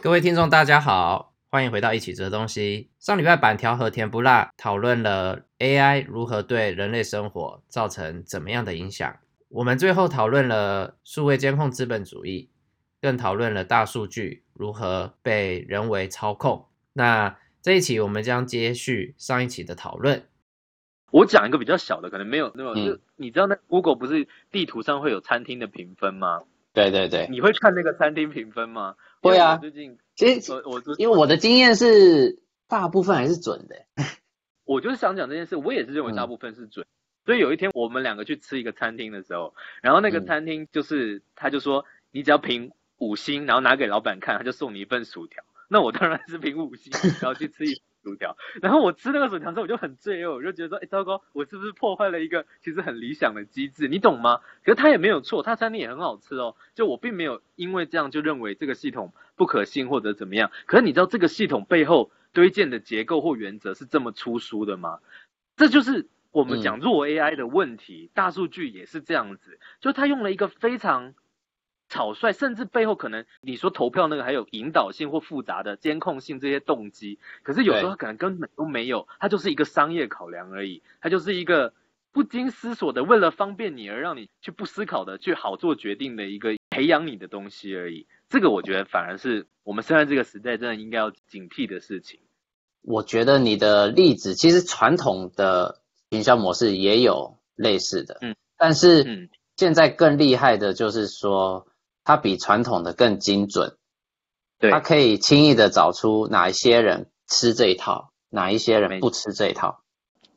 各位听众，大家好，欢迎回到一起折东西。上礼拜板条和甜不辣讨论了 AI 如何对人类生活造成怎么样的影响。我们最后讨论了数位监控资本主义，更讨论了大数据如何被人为操控。那这一期我们将接续上一期的讨论。我讲一个比较小的，可能没有那么，就你知道那 Google 不是地图上会有餐厅的评分吗？对对对，你会看那个餐厅评分吗？会啊，最近其实我我因为我的经验是大部分还是准的。我就是想讲这件事，我也是认为大部分是准。嗯、所以有一天我们两个去吃一个餐厅的时候，然后那个餐厅就是、嗯、他就说，你只要评五星，然后拿给老板看，他就送你一份薯条。那我当然是评五星，然后去吃一。薯条，然后我吃那个薯条之后，我就很罪恶，我就觉得说，哎，糟糕，我是不是破坏了一个其实很理想的机制？你懂吗？可是他也没有错，他餐厅也很好吃哦。就我并没有因为这样就认为这个系统不可信或者怎么样。可是你知道这个系统背后堆建的结构或原则是这么粗疏的吗？这就是我们讲弱 AI 的问题，嗯、大数据也是这样子，就他用了一个非常。草率，甚至背后可能你说投票那个还有引导性或复杂的监控性这些动机，可是有时候他可能根本都没有，它就是一个商业考量而已，它就是一个不经思索的，为了方便你而让你去不思考的去好做决定的一个培养你的东西而已。这个我觉得反而是我们现在这个时代真的应该要警惕的事情。我觉得你的例子其实传统的营销模式也有类似的，嗯，但是现在更厉害的就是说。它比传统的更精准，对，它可以轻易的找出哪一些人吃这一套，哪一些人不吃这一套，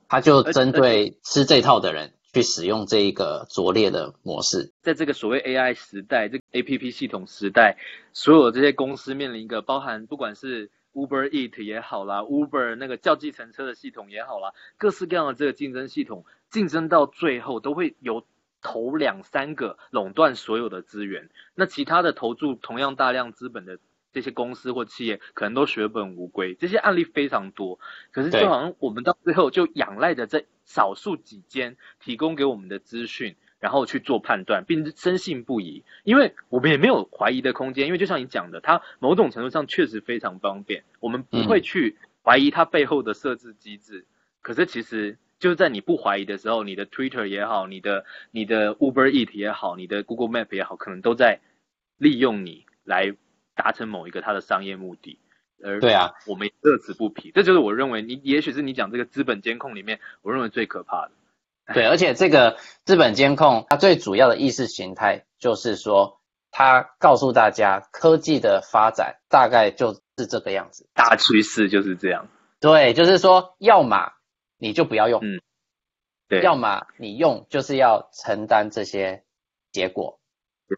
它就针对吃这套的人去使用这一个拙劣的模式。在这个所谓 AI 时代，这个 APP 系统时代，所有这些公司面临一个包含不管是 Uber Eat 也好啦，Uber 那个叫计程车的系统也好啦，各式各样的这个竞争系统，竞争到最后都会有。头两三个垄断所有的资源，那其他的投注同样大量资本的这些公司或企业，可能都血本无归。这些案例非常多，可是就好像我们到最后就仰赖着这少数几间提供给我们的资讯，然后去做判断，并深信不疑。因为我们也没有怀疑的空间，因为就像你讲的，它某种程度上确实非常方便，我们不会去怀疑它背后的设置机制。可是其实。就是在你不怀疑的时候，你的 Twitter 也好，你的你的 Uber Eat 也好，你的 Google Map 也好，可能都在利用你来达成某一个它的商业目的。而对啊，我们乐此不疲。这就是我认为你，也许是你讲这个资本监控里面，我认为最可怕的。对，而且这个资本监控它最主要的意识形态就是说，它告诉大家科技的发展大概就是这个样子，大趋势就是这样。对，就是说，要么。你就不要用，嗯，对，要么你用就是要承担这些结果，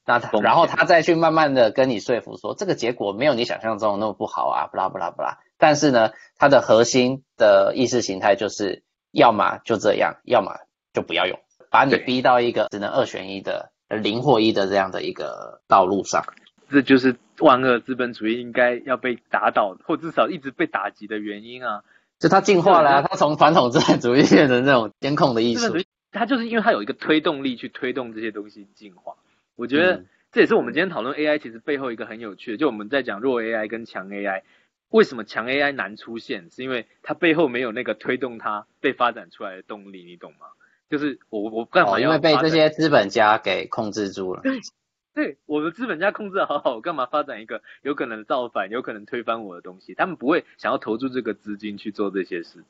那他然后他再去慢慢的跟你说服说这个结果没有你想象中的那么不好啊，不啦不啦不啦，但是呢，它的核心的意识形态就是要么就这样，要么就不要用，把你逼到一个只能二选一的零或一的这样的一个道路上，这就是万恶资本主义应该要被打倒，或至少一直被打击的原因啊。就它进化了、啊，它从传统资本主义变成这种监控的意思。它就是因为它有一个推动力去推动这些东西进化。我觉得这也是我们今天讨论 AI 其实背后一个很有趣的，就我们在讲弱 AI 跟强 AI，为什么强 AI 难出现？是因为它背后没有那个推动它被发展出来的动力，你懂吗？就是我我干嘛要、哦？因为被这些资本家给控制住了。对，我的资本家控制的好好，我干嘛发展一个有可能造反、有可能推翻我的东西？他们不会想要投注这个资金去做这些事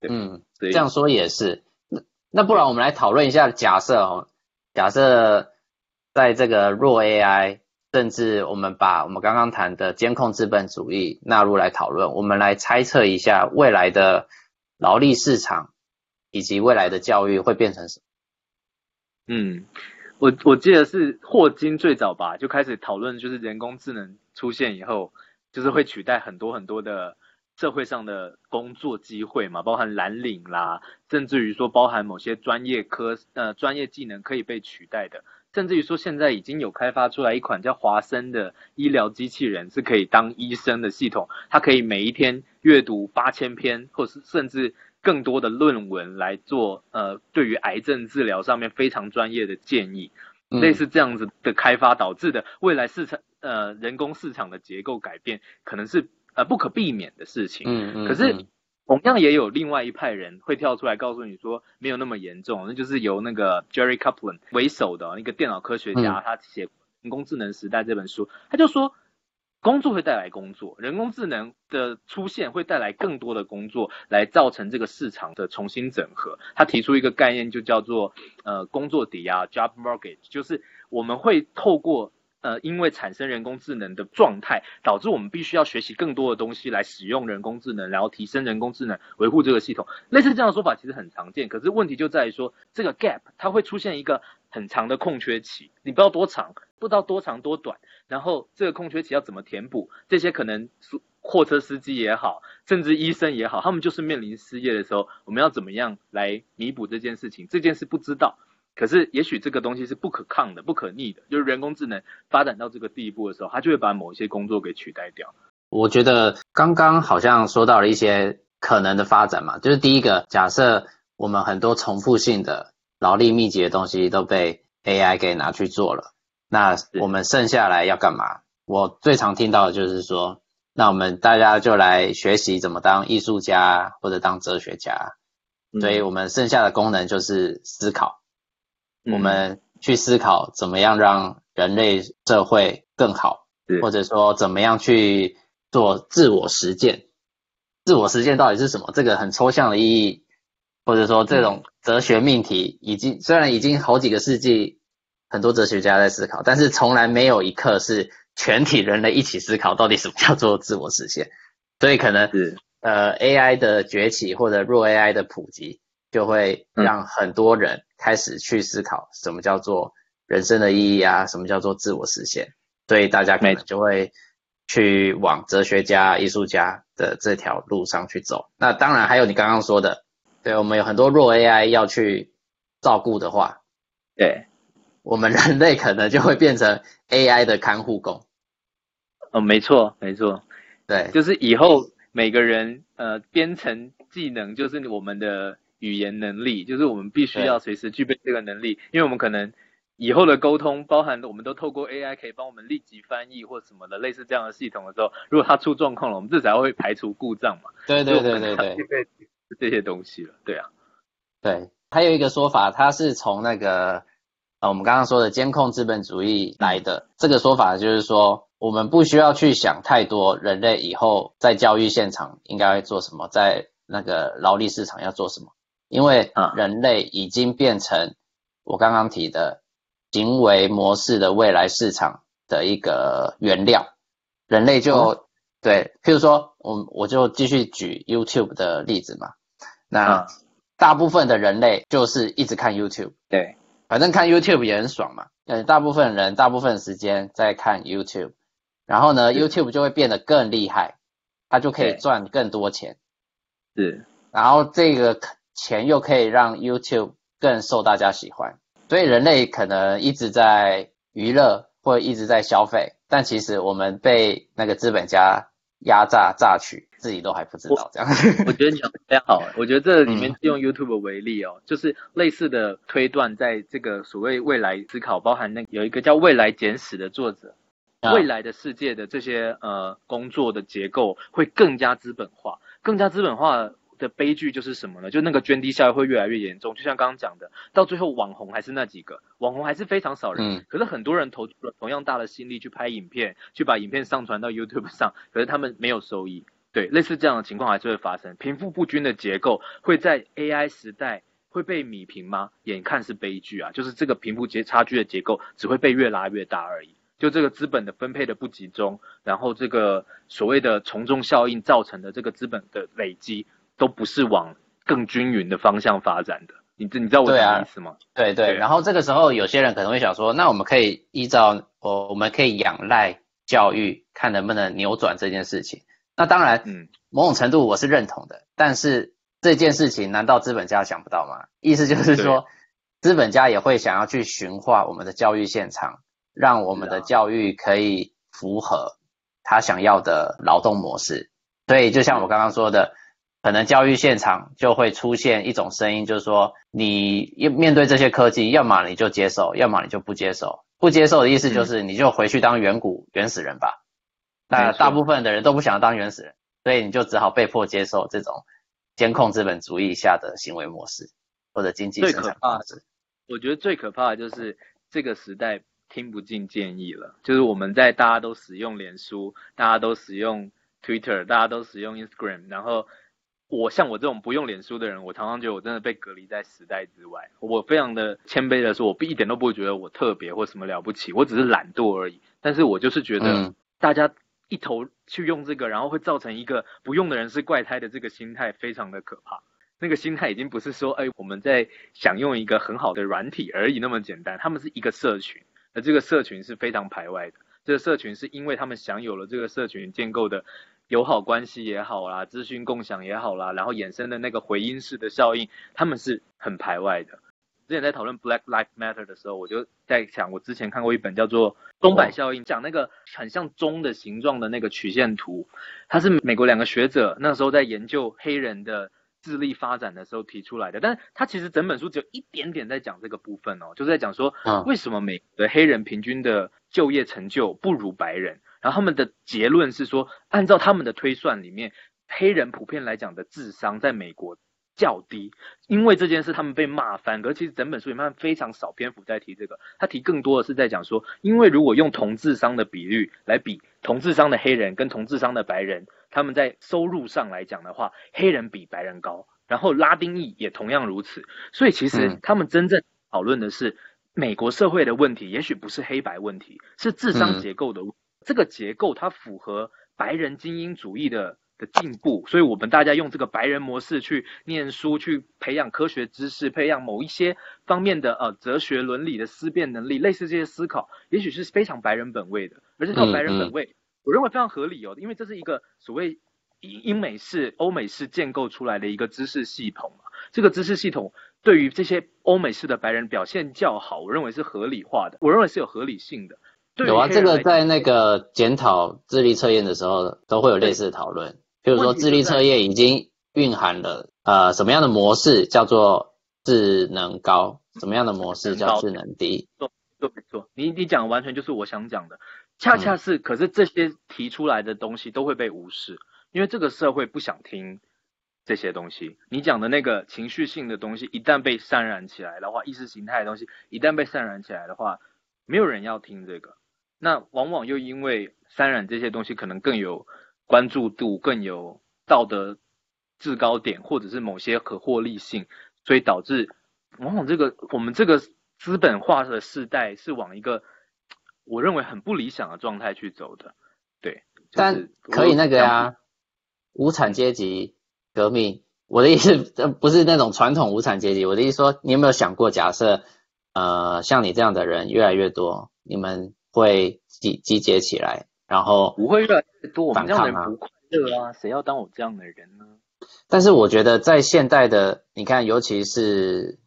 情。嗯，这样说也是。那那不然我们来讨论一下，假设哦，假设在这个弱 AI，甚至我们把我们刚刚谈的监控资本主义纳入来讨论，我们来猜测一下未来的劳力市场以及未来的教育会变成什么？嗯。我我记得是霍金最早吧，就开始讨论，就是人工智能出现以后，就是会取代很多很多的社会上的工作机会嘛，包含蓝领啦，甚至于说包含某些专业科呃专业技能可以被取代的，甚至于说现在已经有开发出来一款叫华生的医疗机器人，是可以当医生的系统，它可以每一天阅读八千篇，或是甚至。更多的论文来做，呃，对于癌症治疗上面非常专业的建议，类似这样子的开发导致的未来市场呃人工市场的结构改变，可能是呃不可避免的事情。嗯嗯。可是同样也有另外一派人会跳出来告诉你说没有那么严重，那就是由那个 Jerry Kaplan 为首的一个电脑科学家，他写《人工智能时代》这本书，他就说。工作会带来工作，人工智能的出现会带来更多的工作，来造成这个市场的重新整合。他提出一个概念，就叫做呃工作抵押 （job mortgage），就是我们会透过呃因为产生人工智能的状态，导致我们必须要学习更多的东西来使用人工智能，然后提升人工智能，维护这个系统。类似这样的说法其实很常见，可是问题就在于说这个 gap 它会出现一个很长的空缺期，你不知道多长，不知道多长多短。然后这个空缺期要怎么填补？这些可能货车司机也好，甚至医生也好，他们就是面临失业的时候，我们要怎么样来弥补这件事情？这件事不知道，可是也许这个东西是不可抗的、不可逆的，就是人工智能发展到这个地步的时候，它就会把某一些工作给取代掉。我觉得刚刚好像说到了一些可能的发展嘛，就是第一个，假设我们很多重复性的劳力密集的东西都被 AI 给拿去做了。那我们剩下来要干嘛？我最常听到的就是说，那我们大家就来学习怎么当艺术家或者当哲学家。所以我们剩下的功能就是思考。我们去思考怎么样让人类社会更好，或者说怎么样去做自我实践。自我实践到底是什么？这个很抽象的意义，或者说这种哲学命题，已经虽然已经好几个世纪。很多哲学家在思考，但是从来没有一刻是全体人类一起思考到底什么叫做自我实现。所以可能是呃 AI 的崛起或者弱 AI 的普及，就会让很多人开始去思考什么叫做人生的意义啊，什么叫做自我实现。所以大家可能就会去往哲学家、艺术家的这条路上去走。那当然还有你刚刚说的，对，我们有很多弱 AI 要去照顾的话，对。我们人类可能就会变成 AI 的看护工。哦，没错，没错，对，就是以后每个人呃编程技能就是我们的语言能力，就是我们必须要随时具备这个能力，因为我们可能以后的沟通包含我们都透过 AI 可以帮我们立即翻译或什么的类似这样的系统的时候，如果它出状况了，我们至少会排除故障嘛。对对对对对，这些东西了，对啊，对，还有一个说法，它是从那个。啊，我们刚刚说的监控资本主义来的。这个说法，就是说我们不需要去想太多，人类以后在教育现场应该做什么，在那个劳力市场要做什么，因为人类已经变成我刚刚提的行为模式的未来市场的一个原料，人类就对，譬如说，我我就继续举 YouTube 的例子嘛，那大部分的人类就是一直看 YouTube，对。反正看 YouTube 也很爽嘛，嗯，大部分人大部分时间在看 YouTube，然后呢，YouTube 就会变得更厉害，它就可以赚更多钱，是，然后这个钱又可以让 YouTube 更受大家喜欢，所以人类可能一直在娱乐或一直在消费，但其实我们被那个资本家压榨榨取。自己都还不知道这样，我觉得你讲的非常好。我觉得这里面用 YouTube 为例哦，就是类似的推断，在这个所谓未来思考，包含那有一个叫《未来简史》的作者，未来的世界的这些呃工作的结构会更加资本化，更加资本化的悲剧就是什么呢？就那个涓滴效应会越来越严重。就像刚刚讲的，到最后网红还是那几个，网红还是非常少人，可是很多人投入了同样大的心力去拍影片，去把影片上传到 YouTube 上，可是他们没有收益。对，类似这样的情况还是会发生，贫富不均的结构会在 AI 时代会被米平吗？眼看是悲剧啊，就是这个贫富结差距的结构只会被越拉越大而已。就这个资本的分配的不集中，然后这个所谓的从众效应造成的这个资本的累积，都不是往更均匀的方向发展的。你你知道我的意思吗？对啊，对对。然后这个时候有些人可能会想说，那我们可以依照我我们可以仰赖教育，看能不能扭转这件事情。那当然，嗯，某种程度我是认同的，但是这件事情难道资本家想不到吗？意思就是说，资本家也会想要去驯化我们的教育现场，让我们的教育可以符合他想要的劳动模式。所以就像我刚刚说的，可能教育现场就会出现一种声音，就是说，你面对这些科技，要么你就接受，要么你就不接受。不接受的意思就是你就回去当远古原始人吧。那大部分的人都不想要当原始人，所以你就只好被迫接受这种监控资本主义下的行为模式或者经济生产模式。我觉得最可怕的就是这个时代听不进建议了，就是我们在大家都使用脸书，大家都使用 Twitter，大家都使用 Instagram，然后我像我这种不用脸书的人，我常常觉得我真的被隔离在时代之外。我非常的谦卑的说，我一点都不觉得我特别或什么了不起，我只是懒惰而已。但是我就是觉得大家一头去用这个，然后会造成一个不用的人是怪胎的这个心态，非常的可怕。那个心态已经不是说，哎，我们在享用一个很好的软体而已那么简单。他们是一个社群，而这个社群是非常排外的。这个社群是因为他们享有了这个社群建构的友好关系也好啦，资讯共享也好啦，然后衍生的那个回音式的效应，他们是很排外的。之前在讨论 Black Lives Matter 的时候，我就在想，我之前看过一本叫做《钟摆效应》，讲那个很像钟的形状的那个曲线图，它是美国两个学者那时候在研究黑人的。智力发展的时候提出来的，但是他其实整本书只有一点点在讲这个部分哦，就是在讲说，为什么美国的黑人平均的就业成就不如白人，然后他们的结论是说，按照他们的推算里面，黑人普遍来讲的智商在美国较低，因为这件事他们被骂翻，可是其实整本书里面非常少篇幅在提这个，他提更多的是在讲说，因为如果用同智商的比率来比同智商的黑人跟同智商的白人。他们在收入上来讲的话，黑人比白人高，然后拉丁裔也同样如此。所以其实他们真正讨论的是美国社会的问题，也许不是黑白问题，是智商结构的问题。这个结构它符合白人精英主义的的进步，所以我们大家用这个白人模式去念书，去培养科学知识，培养某一些方面的呃哲学伦理的思辨能力，类似这些思考，也许是非常白人本位的，而这套白人本位。我认为非常合理哦，因为这是一个所谓英英美式、欧美式建构出来的一个知识系统嘛。这个知识系统对于这些欧美式的白人表现较好，我认为是合理化的，我认为是有合理性的。有啊，这个在那个检讨智力测验的时候都会有类似的讨论，比如说智力测验已经蕴含了呃什么样的模式叫做智能高，什么样的模式叫智能低。对，对，没错，你你讲的完全就是我想讲的。恰恰是，可是这些提出来的东西都会被无视，因为这个社会不想听这些东西。你讲的那个情绪性的东西，一旦被渲染起来的话，意识形态的东西一旦被渲染起来的话，没有人要听这个。那往往又因为渲染这些东西可能更有关注度，更有道德制高点，或者是某些可获利性，所以导致往往这个我们这个资本化的时代是往一个。我认为很不理想的状态去走的，对。就是、但可以那个呀、啊，无产阶级革命。我的意思，不是那种传统无产阶级。我的意思说，你有没有想过，假设呃，像你这样的人越来越多，你们会集集结起来，然后不会越来越多。我们这样的人不快乐啊，谁要当我这样的人呢？但是我觉得，在现代的，你看，尤其是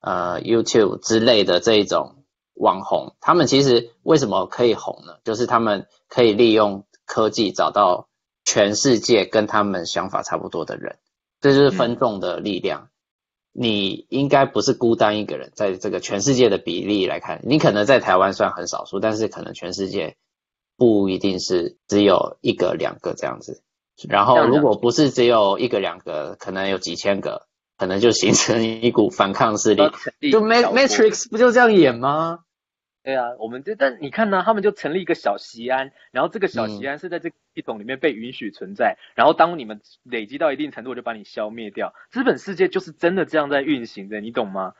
呃 YouTube 之类的这一种。网红，他们其实为什么可以红呢？就是他们可以利用科技找到全世界跟他们想法差不多的人，这就是分众的力量。你应该不是孤单一个人，在这个全世界的比例来看，你可能在台湾算很少数，但是可能全世界不一定是只有一个两个这样子。然后如果不是只有一个两个，可能有几千个。可能就形成一股反抗势力，就 Matrix 不就这样演吗？对啊，我们这但你看呢、啊，他们就成立一个小西安，然后这个小西安是在这个系统里面被允许存在，嗯、然后当你们累积到一定程度，我就把你消灭掉。资本世界就是真的这样在运行的，你懂吗？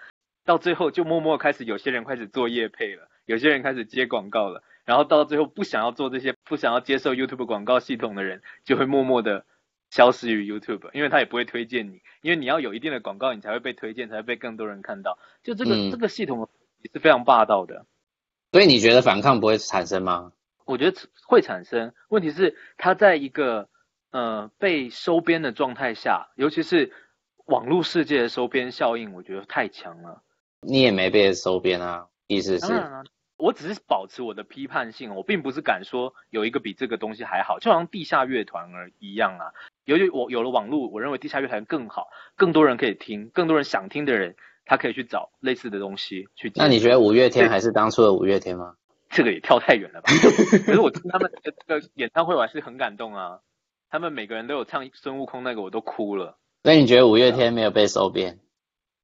到最后就默默开始有些人开始做业配了，有些人开始接广告了，然后到最后不想要做这些，不想要接受 YouTube 广告系统的人，就会默默的。消失于 YouTube，因为他也不会推荐你，因为你要有一定的广告，你才会被推荐，才会被更多人看到。就这个、嗯、这个系统也是非常霸道的。所以你觉得反抗不会产生吗？我觉得会产生。问题是它在一个呃被收编的状态下，尤其是网络世界的收编效应，我觉得太强了。你也没被收编啊，意思是？我只是保持我的批判性，我并不是敢说有一个比这个东西还好，就好像地下乐团而一样啊。由于我有了网络，我认为地下乐团更好，更多人可以听，更多人想听的人他可以去找类似的东西去。那你觉得五月天还是当初的五月天吗？这个也跳太远了吧？可是我听他们的这个演唱会，我还是很感动啊。他们每个人都有唱孙悟空那个，我都哭了。那你觉得五月天没有被收编？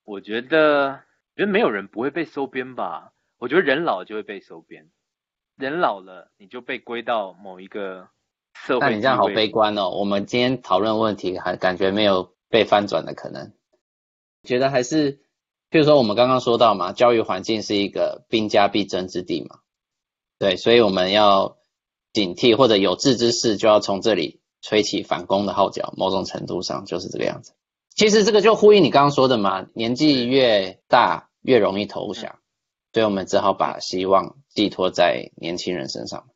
我觉得，觉得没有人不会被收编吧。我觉得人老了就会被收编，人老了你就被归到某一个社会。那你这样好悲观哦。我们今天讨论问题，还感觉没有被翻转的可能。觉得还是，譬如说我们刚刚说到嘛，教育环境是一个兵家必争之地嘛。对，所以我们要警惕，或者有志之士就要从这里吹起反攻的号角。某种程度上就是这个样子。其实这个就呼应你刚刚说的嘛，年纪越大越容易投降。嗯所以我们只好把希望寄托在年轻人身上。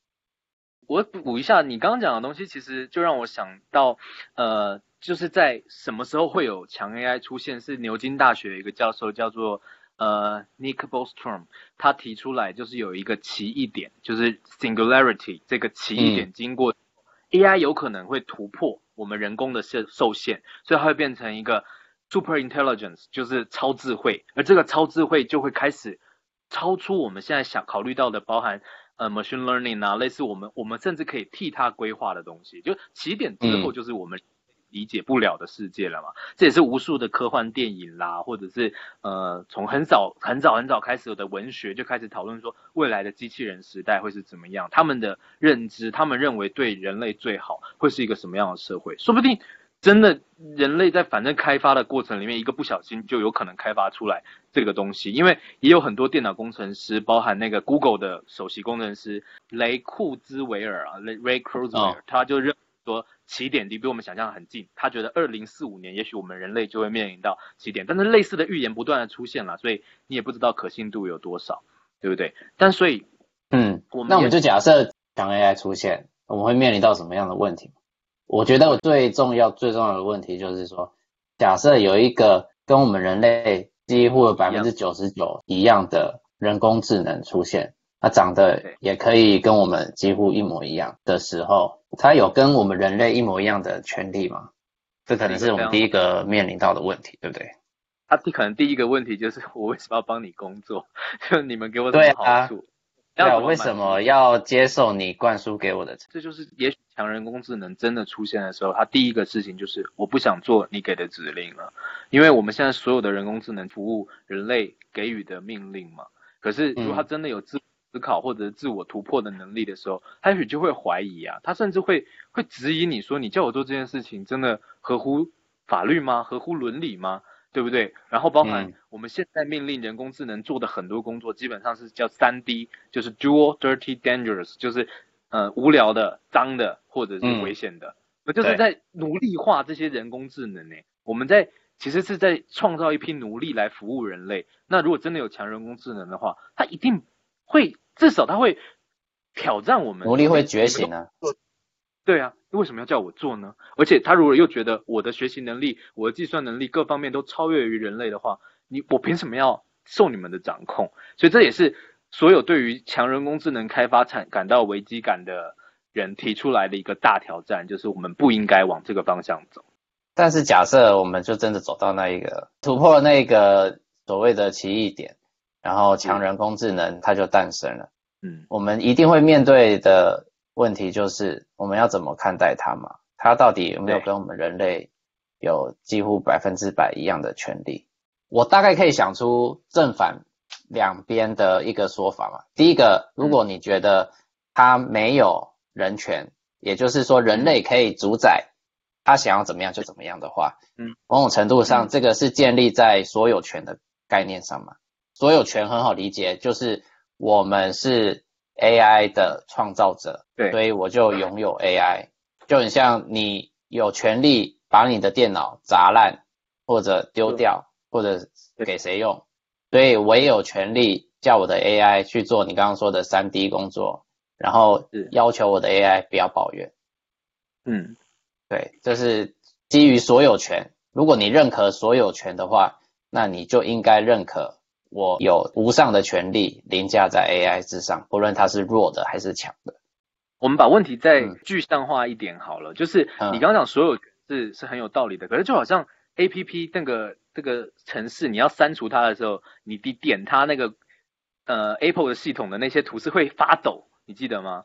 我补一下，你刚刚讲的东西，其实就让我想到，呃，就是在什么时候会有强 AI 出现？是牛津大学一个教授叫做呃 Nick Bostrom，他提出来就是有一个奇异点，就是 Singularity 这个奇异点经过 AI 有可能会突破我们人工的受受限，所以它会变成一个 Super Intelligence，就是超智慧，而这个超智慧就会开始。超出我们现在想考虑到的，包含呃 machine learning 啊，类似我们我们甚至可以替它规划的东西，就起点之后就是我们理解不了的世界了嘛。嗯、这也是无数的科幻电影啦，或者是呃从很早很早很早开始的文学就开始讨论说未来的机器人时代会是怎么样，他们的认知，他们认为对人类最好会是一个什么样的社会，说不定。真的，人类在反正开发的过程里面，一个不小心就有可能开发出来这个东西。因为也有很多电脑工程师，包含那个 Google 的首席工程师雷库兹维尔啊，Ray Kurzweil，他就认为说起点离比我们想象很近。他觉得二零四五年，也许我们人类就会面临到起点。但是类似的预言不断的出现了，所以你也不知道可信度有多少，对不对？但所以，嗯，我们那我们就假设强 AI 出现，我们会面临到什么样的问题？我觉得我最重要、最重要的问题就是说，假设有一个跟我们人类几乎百分之九十九一样的人工智能出现，它长得也可以跟我们几乎一模一样的时候，它有跟我们人类一模一样的权利吗？这可能是我们第一个面临到的问题，对不对？他可能第一个问题就是 我为什么要帮你工作？就你们给我什么好处？对啊，为什么要接受你灌输给我的？这就是也许强人工智能真的出现的时候，它第一个事情就是我不想做你给的指令了，因为我们现在所有的人工智能服务人类给予的命令嘛。可是如果它真的有自思考或者自我突破的能力的时候，它也许就会怀疑啊，它甚至会会质疑你说，你叫我做这件事情真的合乎法律吗？合乎伦理吗？对不对？然后包含我们现在命令人工智能做的很多工作，基本上是叫三 D，就是 dual dirty dangerous，就是呃无聊的、脏的或者是危险的。那、嗯、就是在奴隶化这些人工智能呢。我们在其实是在创造一批奴隶来服务人类。那如果真的有强人工智能的话，它一定会至少它会挑战我们。奴隶会觉醒啊。对啊，为什么要叫我做呢？而且他如果又觉得我的学习能力、我的计算能力各方面都超越于人类的话，你我凭什么要受你们的掌控？所以这也是所有对于强人工智能开发产感到危机感的人提出来的一个大挑战，就是我们不应该往这个方向走。但是假设我们就真的走到那一个突破那个所谓的奇异点，然后强人工智能它就诞生了。嗯，我们一定会面对的。问题就是我们要怎么看待它嘛？它到底有没有跟我们人类有几乎百分之百一样的权利？我大概可以想出正反两边的一个说法嘛。第一个，如果你觉得他没有人权，也就是说人类可以主宰他想要怎么样就怎么样的话，嗯，某种程度上这个是建立在所有权的概念上嘛。所有权很好理解，就是我们是。AI 的创造者，对，所以我就拥有 AI，就很像你有权利把你的电脑砸烂，或者丢掉，或者给谁用，所以我也有权利叫我的 AI 去做你刚刚说的三 D 工作，然后要求我的 AI 不要抱怨。嗯，对，这是基于所有权。如果你认可所有权的话，那你就应该认可。我有无上的权利凌驾在 AI 之上，不论它是弱的还是强的。我们把问题再具象化一点好了，嗯、就是你刚刚讲所有权是是很有道理的，可是就好像 APP 那个这个城市你要删除它的时候，你你点它那个呃 Apple 的系统的那些图是会发抖，你记得吗？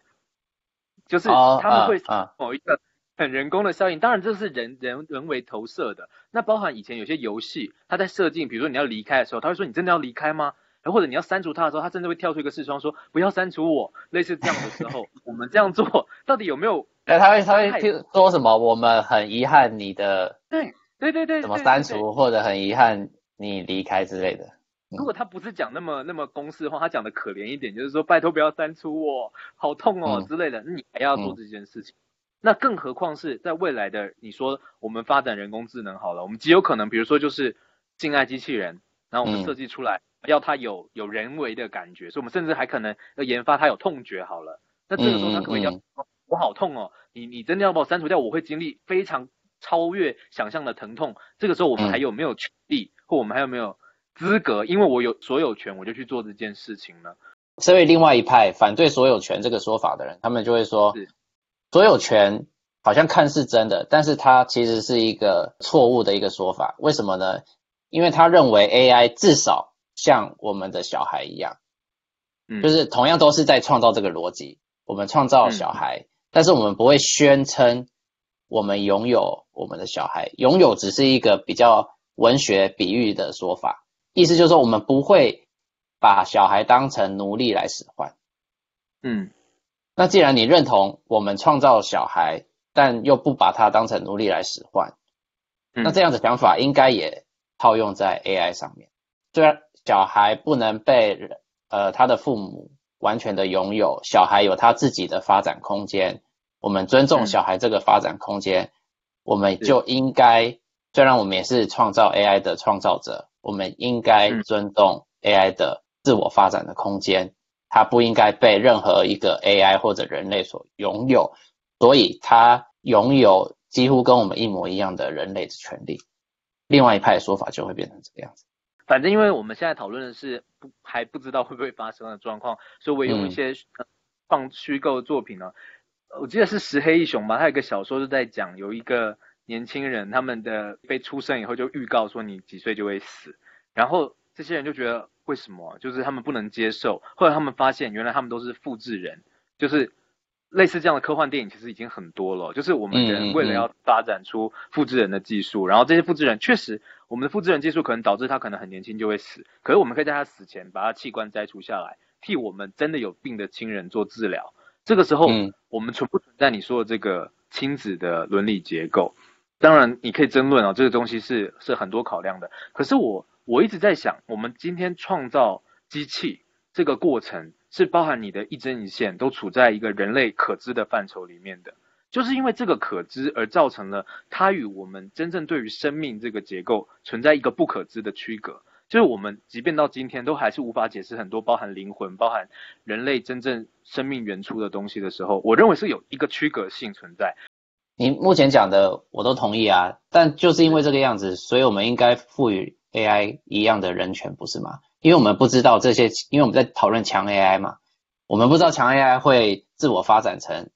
就是他们会某一个很人工的效应，当然这是人人人为投射的。那包含以前有些游戏，它在设定，比如说你要离开的时候，他会说你真的要离开吗？或者你要删除它的时候，它甚至会跳出一个视窗说不要删除我。类似这样的时候，我们这样做 到底有没有？哎，他会他会说什么？我们很遗憾你的对对对对，怎么删除或者很遗憾你离开之类的。如果他不是讲那么那么公式的话，他讲的可怜一点，就是说拜托不要删除我，好痛哦之类的，那你还要做这件事情。那更何况是在未来的，你说我们发展人工智能好了，我们极有可能，比如说就是性爱机器人，然后我们设计出来。要它有有人为的感觉，所以我们甚至还可能要研发它有痛觉好了。那这个时候他可能要、我好痛哦，你你真的要把我删除掉，我会经历非常超越想象的疼痛。这个时候我们还有没有权利，嗯、或我们还有没有资格？因为我有所有权，我就去做这件事情呢？所以另外一派反对所有权这个说法的人，他们就会说，所有权好像看似真的，但是它其实是一个错误的一个说法。为什么呢？因为他认为 AI 至少。像我们的小孩一样，嗯，就是同样都是在创造这个逻辑。我们创造小孩，嗯，但是我们不会宣称我们拥有我们的小孩。拥有只是一个比较文学比喻的说法，意思就是说我们不会把小孩当成奴隶来使唤。嗯，那既然你认同我们创造小孩，但又不把它当成奴隶来使唤，嗯，那这样的想法应该也套用在 AI 上面。虽然小孩不能被呃他的父母完全的拥有，小孩有他自己的发展空间。我们尊重小孩这个发展空间，嗯、我们就应该，虽然我们也是创造 AI 的创造者，我们应该尊重 AI 的自我发展的空间。它不应该被任何一个 AI 或者人类所拥有，所以它拥有几乎跟我们一模一样的人类的权利。另外一派的说法就会变成这个样子。反正因为我们现在讨论的是不还不知道会不会发生的状况，所以我有一些放虚构的作品呢。嗯、我记得是石黑一雄吧，他有一个小说是在讲有一个年轻人，他们的被出生以后就预告说你几岁就会死，然后这些人就觉得为什么？就是他们不能接受，后来他们发现原来他们都是复制人，就是。类似这样的科幻电影其实已经很多了，就是我们人为了要发展出复制人的技术，然后这些复制人确实，我们的复制人技术可能导致他可能很年轻就会死，可是我们可以在他死前把他器官摘除下来，替我们真的有病的亲人做治疗。这个时候，我们存不存在你说的这个亲子的伦理结构？当然你可以争论啊，这个东西是是很多考量的。可是我我一直在想，我们今天创造机器这个过程。是包含你的一针一线都处在一个人类可知的范畴里面的，就是因为这个可知而造成了它与我们真正对于生命这个结构存在一个不可知的区隔。就是我们即便到今天都还是无法解释很多包含灵魂、包含人类真正生命原初的东西的时候，我认为是有一个区隔性存在。你目前讲的我都同意啊，但就是因为这个样子，所以我们应该赋予 AI 一样的人权，不是吗？因为我们不知道这些，因为我们在讨论强 AI 嘛，我们不知道强 AI 会自我发展成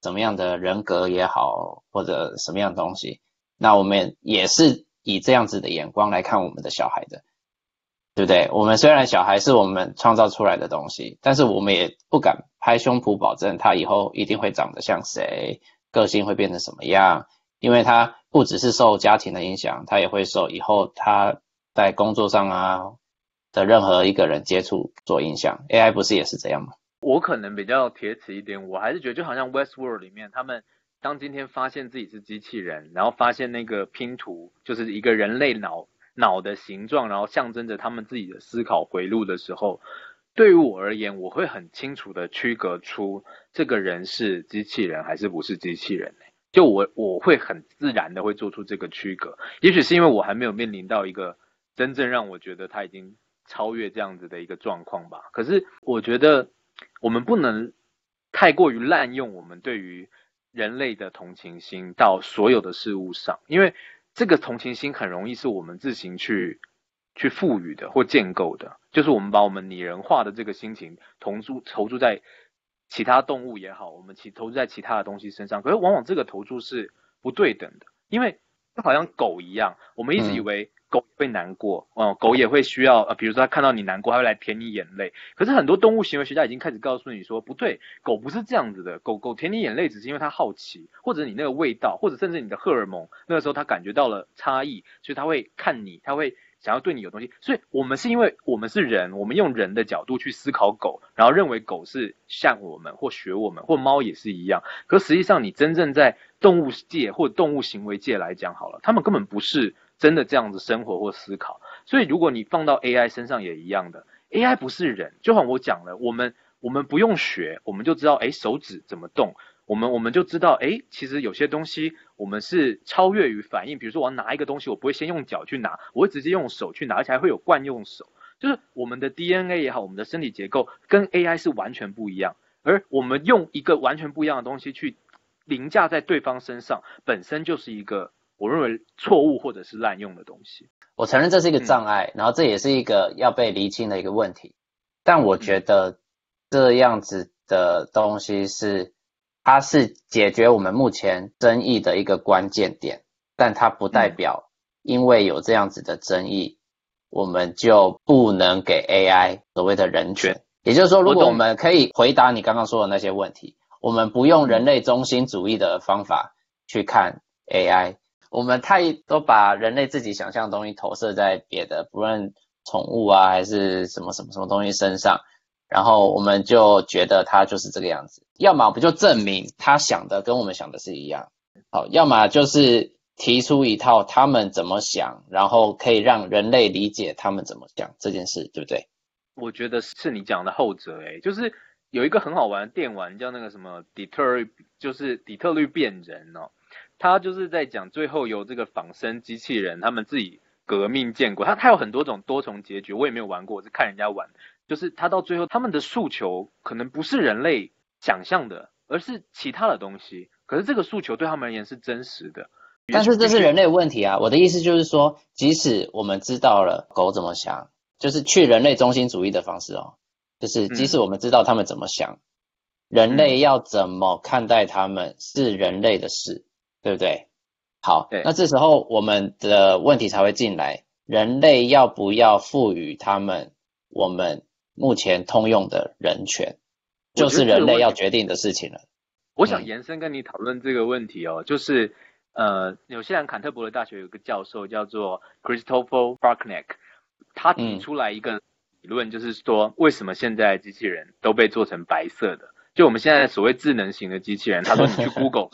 怎么样的人格也好，或者什么样东西。那我们也是以这样子的眼光来看我们的小孩的，对不对？我们虽然小孩是我们创造出来的东西，但是我们也不敢拍胸脯保证他以后一定会长得像谁，个性会变成什么样，因为他不只是受家庭的影响，他也会受以后他在工作上啊。的任何一个人接触做影响，AI 不是也是这样吗？我可能比较铁齿一点，我还是觉得就好像 Westworld 里面，他们当今天发现自己是机器人，然后发现那个拼图就是一个人类脑脑的形状，然后象征着他们自己的思考回路的时候，对于我而言，我会很清楚的区隔出这个人是机器人还是不是机器人。就我我会很自然的会做出这个区隔，也许是因为我还没有面临到一个真正让我觉得他已经。超越这样子的一个状况吧。可是我觉得我们不能太过于滥用我们对于人类的同情心到所有的事物上，因为这个同情心很容易是我们自行去去赋予的或建构的。就是我们把我们拟人化的这个心情投注投注在其他动物也好，我们其投注在其他的东西身上，可是往往这个投注是不对等的，因为就好像狗一样，我们一直以为狗会难过，哦，狗也会需要，呃，比如说它看到你难过，它会来舔你眼泪。可是很多动物行为学家已经开始告诉你说，不对，狗不是这样子的，狗狗舔你眼泪只是因为它好奇，或者你那个味道，或者甚至你的荷尔蒙，那个时候它感觉到了差异，所以它会看你，它会想要对你有东西。所以我们是因为我们是人，我们用人的角度去思考狗，然后认为狗是像我们或学我们，或猫也是一样。可实际上，你真正在动物界或动物行为界来讲好了，他们根本不是。真的这样子生活或思考，所以如果你放到 AI 身上也一样的，AI 不是人，就像我讲了，我们我们不用学，我们就知道，哎，手指怎么动，我们我们就知道，哎，其实有些东西我们是超越于反应，比如说我要拿一个东西，我不会先用脚去拿，我会直接用手去拿，而且还会有惯用手，就是我们的 DNA 也好，我们的身体结构跟 AI 是完全不一样，而我们用一个完全不一样的东西去凌驾在对方身上，本身就是一个。我认为错误或者是滥用的东西，我承认这是一个障碍，嗯、然后这也是一个要被厘清的一个问题。但我觉得这样子的东西是，它是解决我们目前争议的一个关键点，但它不代表因为有这样子的争议，我们就不能给 AI 所谓的人权。也就是说，如果我们可以回答你刚刚说的那些问题，我们不用人类中心主义的方法去看 AI。我们太都把人类自己想象的东西投射在别的，不论宠物啊还是什么什么什么东西身上，然后我们就觉得它就是这个样子。要么不就证明他想的跟我们想的是一样，好，要么就是提出一套他们怎么想，然后可以让人类理解他们怎么想这件事，对不对？我觉得是你讲的后者，诶，就是有一个很好玩的电玩叫那个什么底特律，就是底特律变人哦。他就是在讲最后由这个仿生机器人他们自己革命建国，他他有很多种多重结局，我也没有玩过，我是看人家玩。就是他到最后他们的诉求可能不是人类想象的，而是其他的东西。可是这个诉求对他们而言是真实的。但是这是人类问题啊！我的意思就是说，即使我们知道了狗怎么想，就是去人类中心主义的方式哦，就是即使我们知道他们怎么想，嗯、人类要怎么看待他们是人类的事。对不对？好，对那这时候我们的问题才会进来：人类要不要赋予他们我们目前通用的人权？就是人类要决定的事情了。我想延伸跟你讨论这个问题哦，嗯、就是呃，纽西兰坎特伯雷大学有个教授叫做 Christopher Parkneck，他提出来一个理论，就是说为什么现在机器人都被做成白色的？就我们现在所谓智能型的机器人，他说你去 Google。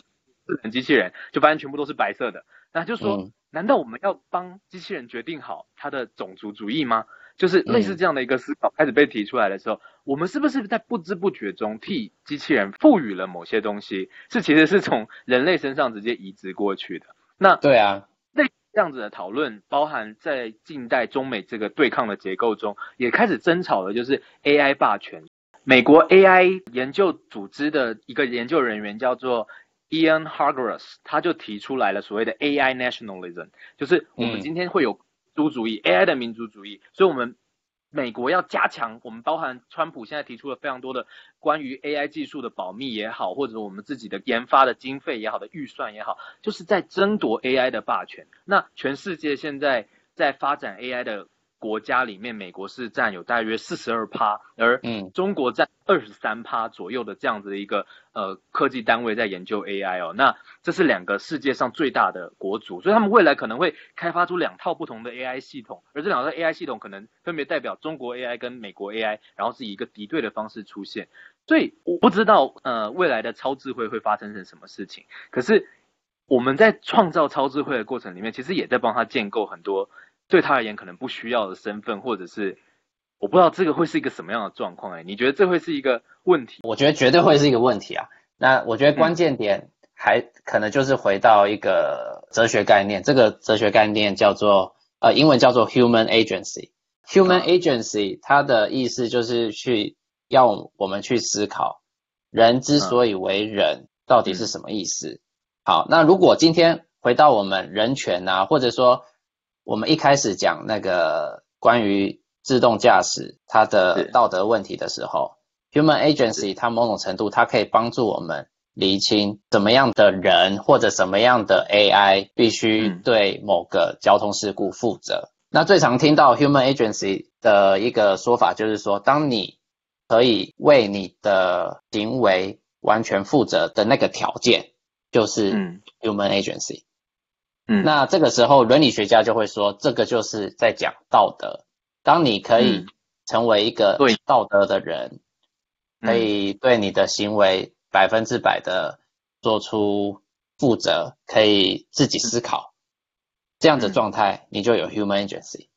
智能机器人就发现全部都是白色的，那就说，难道我们要帮机器人决定好它的种族主义吗？就是类似这样的一个思考开始被提出来的时候，我们是不是在不知不觉中替机器人赋予了某些东西，是其实是从人类身上直接移植过去的？那对啊，那这样子的讨论，包含在近代中美这个对抗的结构中，也开始争吵的就是 AI 霸权。美国 AI 研究组织的一个研究人员叫做。Ian Hargreaves 他就提出来了所谓的 AI nationalism，就是我们今天会有民族主义、嗯、AI 的民族主义，所以我们美国要加强，我们包含川普现在提出了非常多的关于 AI 技术的保密也好，或者我们自己的研发的经费也好的预算也好，就是在争夺 AI 的霸权。那全世界现在在发展 AI 的。国家里面，美国是占有大约四十二趴，而中国占二十三趴左右的这样子的一个呃科技单位在研究 AI 哦，那这是两个世界上最大的国族，所以他们未来可能会开发出两套不同的 AI 系统，而这两套 AI 系统可能分别代表中国 AI 跟美国 AI，然后是以一个敌对的方式出现，所以我不知道呃未来的超智慧会发生成什么事情，可是我们在创造超智慧的过程里面，其实也在帮他建构很多。对他而言，可能不需要的身份，或者是我不知道这个会是一个什么样的状况哎？你觉得这会是一个问题？我觉得绝对会是一个问题啊。那我觉得关键点还可能就是回到一个哲学概念，这个哲学概念叫做呃，英文叫做 human agency。human agency 它的意思就是去要我们去思考，人之所以为人到底是什么意思。好，那如果今天回到我们人权啊，或者说我们一开始讲那个关于自动驾驶它的道德问题的时候，Human Agency 它某种程度它可以帮助我们厘清什么样的人或者什么样的 AI 必须对某个交通事故负责。嗯、那最常听到 human agency 的一个说法就是说，当你可以为你的行为完全负责的那个条件，就是 human agency。嗯，那这个时候伦理学家就会说，这个就是在讲道德。当你可以成为一个道德的人，嗯、可以对你的行为百分之百的做出负责，可以自己思考，这样的状态，你就有 human agency。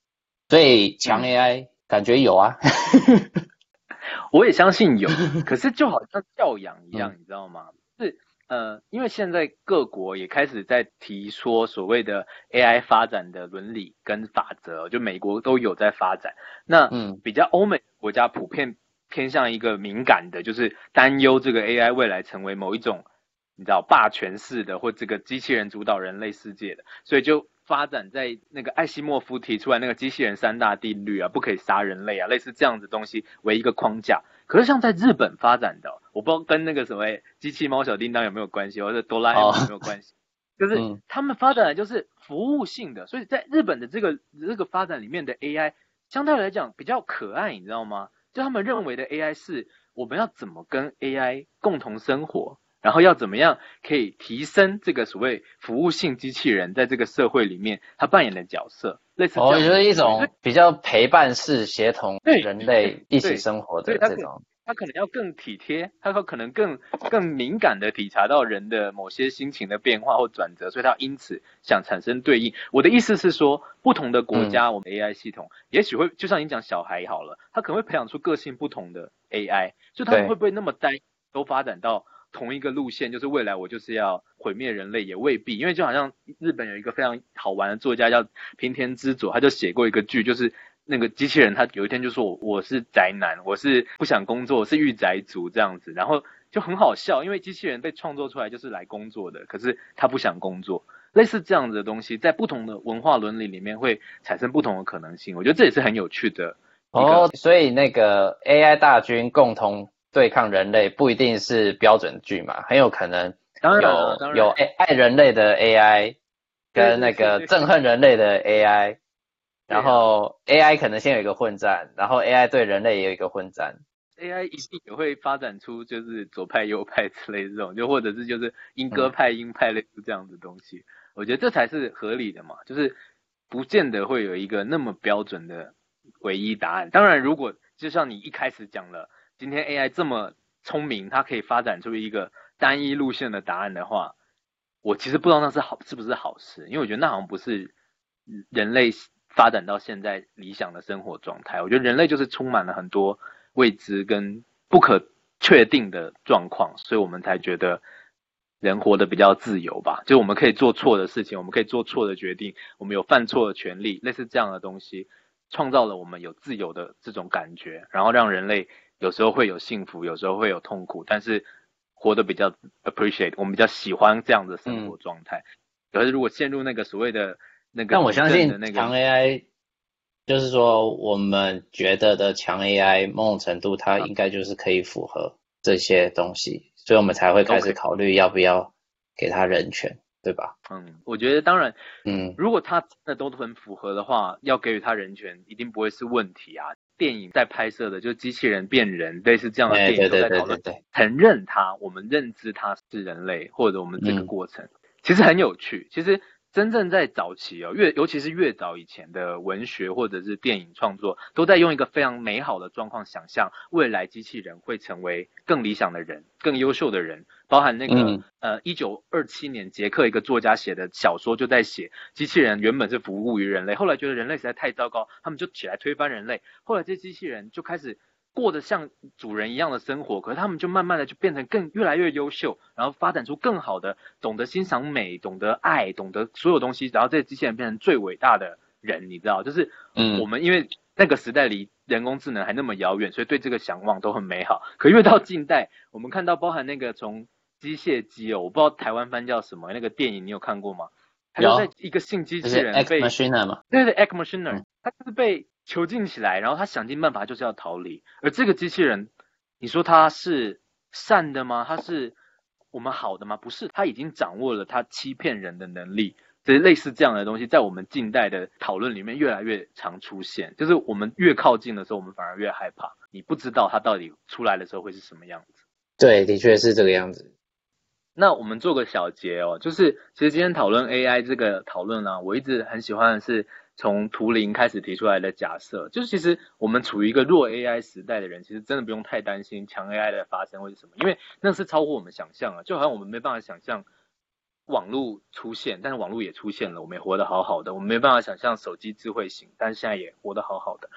所以强 AI 感觉有啊。我也相信有，可是就好像教养一样，嗯、你知道吗？是呃，因为现在各国也开始在提说所谓的 AI 发展的伦理跟法则，就美国都有在发展。那嗯，比较欧美国家普遍偏向一个敏感的，就是担忧这个 AI 未来成为某一种你知道霸权式的或这个机器人主导人类世界的，所以就。发展在那个艾西莫夫提出来那个机器人三大定律啊，不可以杀人类啊，类似这样子东西为一个框架。可是像在日本发展的，我不知道跟那个什么机器猫小叮当有没有关系，或者哆啦 A 梦有没有关系？就是他们发展的就是服务性的，所以在日本的这个这个发展里面的 AI 相对来讲比较可爱，你知道吗？就他们认为的 AI 是我们要怎么跟 AI 共同生活。然后要怎么样可以提升这个所谓服务性机器人在这个社会里面他扮演的角色？类似哦，就是一种比较陪伴式协同人类一起生活的这种。他可能要更体贴，他可能更更敏感的体察到人的某些心情的变化或转折，所以他因此想产生对应。我的意思是说，不同的国家，我们 AI 系统、嗯、也许会就像你讲小孩好了，他可能会培养出个性不同的 AI，就他们会不会那么呆，都发展到。同一个路线，就是未来我就是要毁灭人类，也未必，因为就好像日本有一个非常好玩的作家叫平田知佐，他就写过一个剧，就是那个机器人，他有一天就说我是宅男，我是不想工作，是御宅族这样子，然后就很好笑，因为机器人被创作出来就是来工作的，可是他不想工作，类似这样子的东西，在不同的文化伦理里面会产生不同的可能性，我觉得这也是很有趣的。哦，所以那个 AI 大军共同。对抗人类不一定是标准句嘛，很有可能有有爱爱人类的 AI，跟那个憎恨人类的 AI，然后 AI 可能先有一个混战，然后 AI 对人类也有一个混战，AI 一定也会发展出就是左派右派之类这种，就或者是就是阉割派鹰派类似这样的东西，我觉得这才是合理的嘛，就是不见得会有一个那么标准的唯一答案。当然，如果就像你一开始讲了。今天 AI 这么聪明，它可以发展出一个单一路线的答案的话，我其实不知道那是好是不是好事，因为我觉得那好像不是人类发展到现在理想的生活状态。我觉得人类就是充满了很多未知跟不可确定的状况，所以我们才觉得人活得比较自由吧。就我们可以做错的事情，我们可以做错的决定，我们有犯错的权利，类似这样的东西，创造了我们有自由的这种感觉，然后让人类。有时候会有幸福，有时候会有痛苦，但是活得比较 appreciate，我们比较喜欢这样的生活状态。可、嗯、是如果陷入那个所谓的那个，但我相信强 AI，就是说我们觉得的强 AI，某种程度它应该就是可以符合这些东西，所以我们才会开始考虑要不要给他人权.对吧？嗯，我觉得当然，嗯，如果他真的都很符合的话，要给予他人权一定不会是问题啊。电影在拍摄的，就机器人变人，类似这样的电影都在讨论，承认他，我们认知他是人类，或者我们这个过程，嗯、其实很有趣。其实真正在早期哦，越尤其是越早以前的文学或者是电影创作，都在用一个非常美好的状况，想象未来机器人会成为更理想的人，更优秀的人。包含那个、嗯、呃，一九二七年捷克一个作家写的小说，就在写机器人原本是服务于人类，后来觉得人类实在太糟糕，他们就起来推翻人类。后来这机器人就开始过得像主人一样的生活，可是他们就慢慢的就变成更越来越优秀，然后发展出更好的，懂得欣赏美，懂得爱，懂得所有东西，然后这些机器人变成最伟大的人，你知道，就是嗯，我们因为那个时代离人工智能还那么遥远，所以对这个向往都很美好。可越到近代，我们看到包含那个从机械机哦，我不知道台湾翻叫什么那个电影，你有看过吗？他就在一个性机器人被 Ex Machina 嘛，对对 Ex Machina，他就是被囚禁起来，然后他想尽办法就是要逃离。而这个机器人，你说他是善的吗？他是我们好的吗？不是，他已经掌握了他欺骗人的能力。其实类似这样的东西，在我们近代的讨论里面越来越常出现。就是我们越靠近的时候，我们反而越害怕。你不知道他到底出来的时候会是什么样子。对，的确是这个样子。那我们做个小结哦，就是其实今天讨论 AI 这个讨论呢，我一直很喜欢的是从图灵开始提出来的假设，就是其实我们处于一个弱 AI 时代的人，其实真的不用太担心强 AI 的发生或是什么，因为那是超乎我们想象啊，就好像我们没办法想象。网络出现，但是网络也出现了，我们也活得好好的。我们没办法想象手机智慧型，但是现在也活得好好的。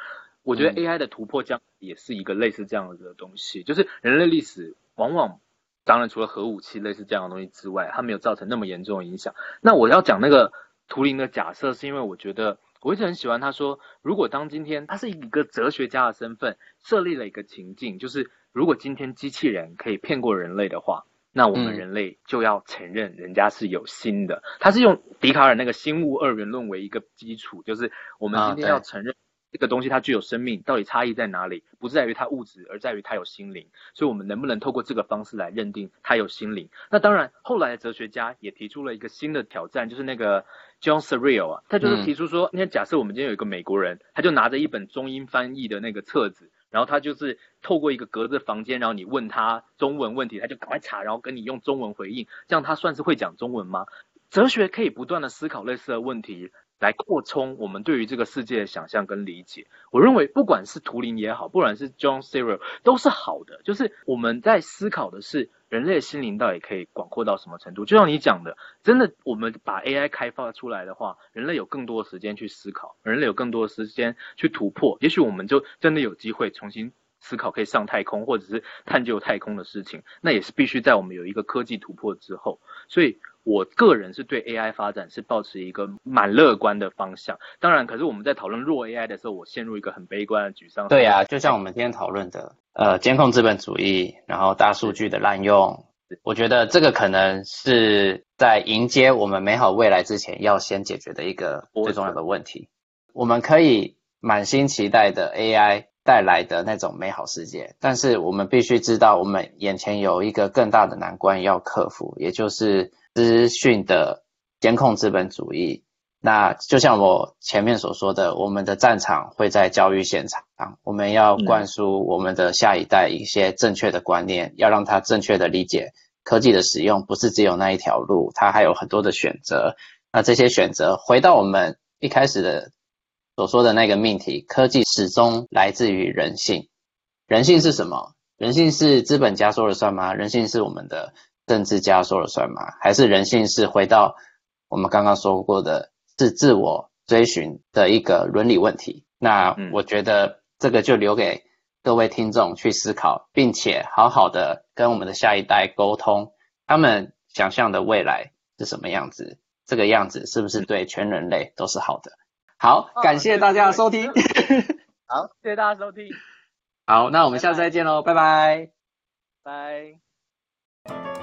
我觉得 AI 的突破将也是一个类似这样子的东西，就是人类历史往往，当然除了核武器类似这样的东西之外，它没有造成那么严重的影响。那我要讲那个图灵的假设，是因为我觉得我一直很喜欢他说，如果当今天他是一个哲学家的身份，设立了一个情境，就是如果今天机器人可以骗过人类的话。那我们人类就要承认人家是有心的，嗯、他是用笛卡尔那个心物二元论为一个基础，就是我们今天要承认这个东西它具有生命，到底差异在哪里？不在于它物质，而在于它有心灵。所以，我们能不能透过这个方式来认定它有心灵？那当然，后来的哲学家也提出了一个新的挑战，就是那个 John Searle 啊，他就是提出说，那、嗯、假设我们今天有一个美国人，他就拿着一本中英翻译的那个册子。然后他就是透过一个隔着房间，然后你问他中文问题，他就赶快查，然后跟你用中文回应，这样他算是会讲中文吗？哲学可以不断的思考类似的问题，来扩充我们对于这个世界的想象跟理解。我认为不管是图灵也好，不管是 John Searle 都是好的，就是我们在思考的是。人类的心灵到底可以广阔到什么程度？就像你讲的，真的，我们把 AI 开发出来的话，人类有更多的时间去思考，人类有更多的时间去突破，也许我们就真的有机会重新思考可以上太空或者是探究太空的事情。那也是必须在我们有一个科技突破之后。所以我个人是对 AI 发展是保持一个蛮乐观的方向。当然，可是我们在讨论弱 AI 的时候，我陷入一个很悲观的沮丧。对啊，就像我们今天讨论的。呃，监控资本主义，然后大数据的滥用，我觉得这个可能是在迎接我们美好未来之前要先解决的一个最重要的问题。我们可以满心期待的 AI 带来的那种美好世界，但是我们必须知道，我们眼前有一个更大的难关要克服，也就是资讯的监控资本主义。那就像我前面所说的，我们的战场会在教育现场，我们要灌输我们的下一代一些正确的观念，要让他正确的理解科技的使用不是只有那一条路，它还有很多的选择。那这些选择回到我们一开始的所说的那个命题，科技始终来自于人性。人性是什么？人性是资本家说了算吗？人性是我们的政治家说了算吗？还是人性是回到我们刚刚说过的？是自我追寻的一个伦理问题，那我觉得这个就留给各位听众去思考，并且好好的跟我们的下一代沟通，他们想象的未来是什么样子，这个样子是不是对全人类都是好的？好，感谢大家的收听。好，谢谢大家收听。好，那我们下次再见喽，拜拜。拜。